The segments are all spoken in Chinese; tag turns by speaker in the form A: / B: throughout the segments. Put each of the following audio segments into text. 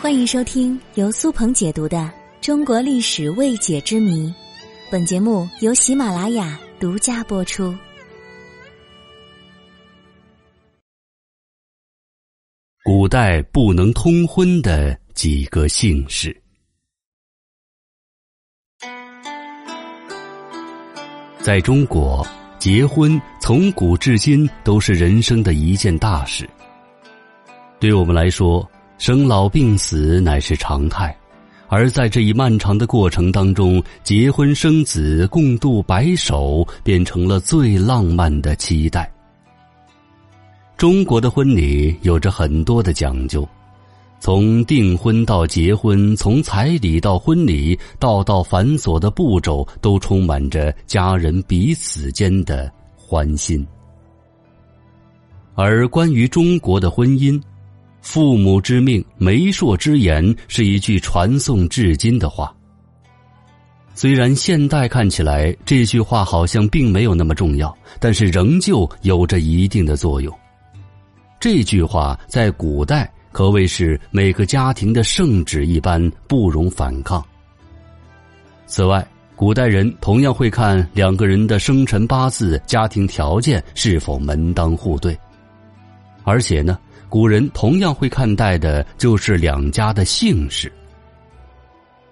A: 欢迎收听由苏鹏解读的《中国历史未解之谜》，本节目由喜马拉雅独家播出。
B: 古代不能通婚的几个姓氏，在中国，结婚从古至今都是人生的一件大事。对我们来说，生老病死乃是常态，而在这一漫长的过程当中，结婚生子、共度白首，变成了最浪漫的期待。中国的婚礼有着很多的讲究，从订婚到结婚，从彩礼到婚礼，道道繁琐的步骤，都充满着家人彼此间的欢心。而关于中国的婚姻，父母之命，媒妁之言，是一句传颂至今的话。虽然现代看起来这句话好像并没有那么重要，但是仍旧有着一定的作用。这句话在古代可谓是每个家庭的圣旨一般，不容反抗。此外，古代人同样会看两个人的生辰八字、家庭条件是否门当户对，而且呢。古人同样会看待的，就是两家的姓氏。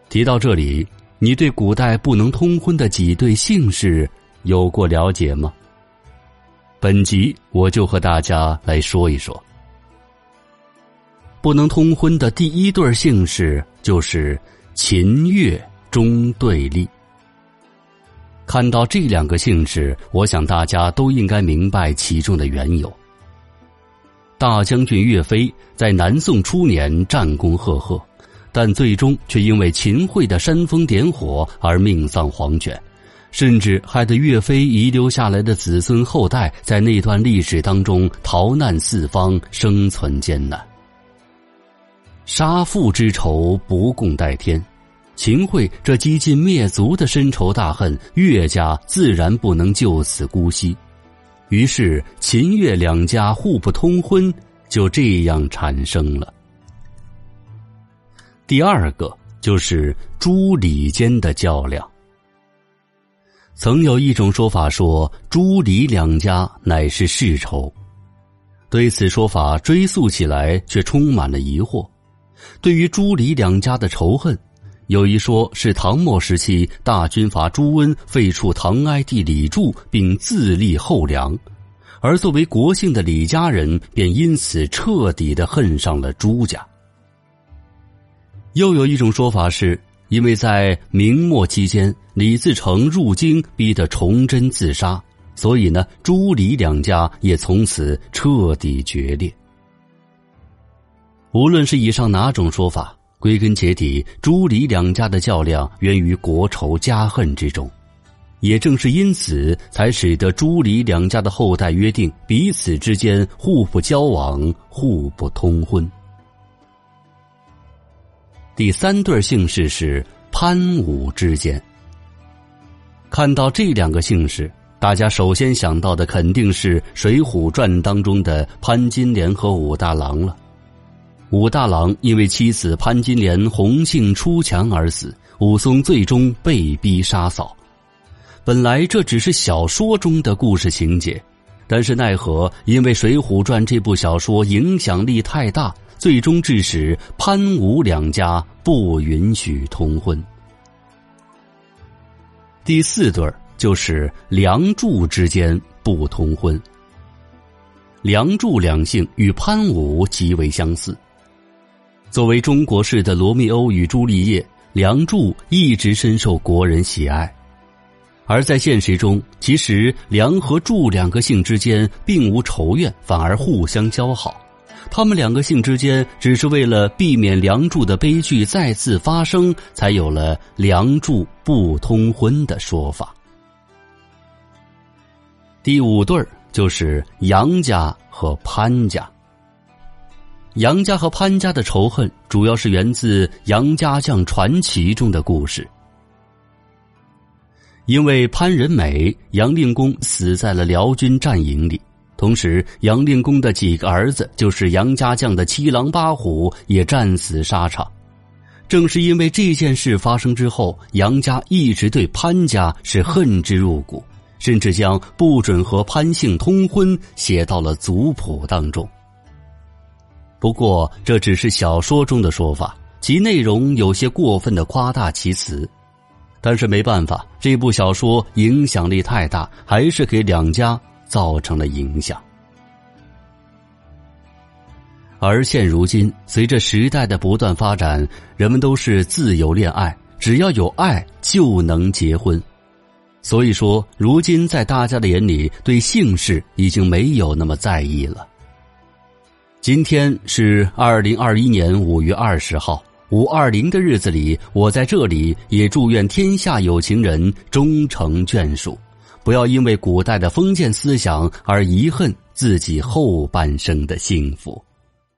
B: 提到这里，你对古代不能通婚的几对姓氏有过了解吗？本集我就和大家来说一说。不能通婚的第一对姓氏就是秦越中对立。看到这两个姓氏，我想大家都应该明白其中的缘由。大将军岳飞在南宋初年战功赫赫，但最终却因为秦桧的煽风点火而命丧黄泉，甚至害得岳飞遗留下来的子孙后代在那段历史当中逃难四方，生存艰难。杀父之仇不共戴天，秦桧这几近灭族的深仇大恨，岳家自然不能就此姑息。于是，秦越两家互不通婚，就这样产生了。第二个就是朱李间的较量。曾有一种说法说，朱李两家乃是世仇。对此说法追溯起来，却充满了疑惑。对于朱李两家的仇恨，有一说是唐末时期大军阀朱温废黜唐哀帝李柱，并自立后梁，而作为国姓的李家人便因此彻底的恨上了朱家。又有一种说法是，因为在明末期间李自成入京逼得崇祯自杀，所以呢朱李两家也从此彻底决裂。无论是以上哪种说法。归根结底，朱李两家的较量源于国仇家恨之中，也正是因此，才使得朱李两家的后代约定彼此之间互不交往、互不通婚。第三对姓氏是潘武之间。看到这两个姓氏，大家首先想到的肯定是《水浒传》当中的潘金莲和武大郎了。武大郎因为妻子潘金莲红杏出墙而死，武松最终被逼杀嫂。本来这只是小说中的故事情节，但是奈何因为《水浒传》这部小说影响力太大，最终致使潘武两家不允许通婚。第四对就是梁祝之间不通婚。梁祝两姓与潘武极为相似。作为中国式的罗密欧与朱丽叶，梁祝一直深受国人喜爱。而在现实中，其实梁和祝两个姓之间并无仇怨，反而互相交好。他们两个姓之间只是为了避免梁祝的悲剧再次发生，才有了梁祝不通婚的说法。第五对就是杨家和潘家。杨家和潘家的仇恨，主要是源自杨家将传奇中的故事。因为潘仁美、杨令公死在了辽军战营里，同时，杨令公的几个儿子，就是杨家将的七狼八虎，也战死沙场。正是因为这件事发生之后，杨家一直对潘家是恨之入骨，甚至将不准和潘姓通婚写到了族谱当中。不过，这只是小说中的说法，其内容有些过分的夸大其词。但是没办法，这部小说影响力太大，还是给两家。造成了影响，而现如今，随着时代的不断发展，人们都是自由恋爱，只要有爱就能结婚。所以说，如今在大家的眼里，对姓氏已经没有那么在意了。今天是二零二一年五月二十号，五二零的日子里，我在这里也祝愿天下有情人终成眷属。不要因为古代的封建思想而遗恨自己后半生的幸福。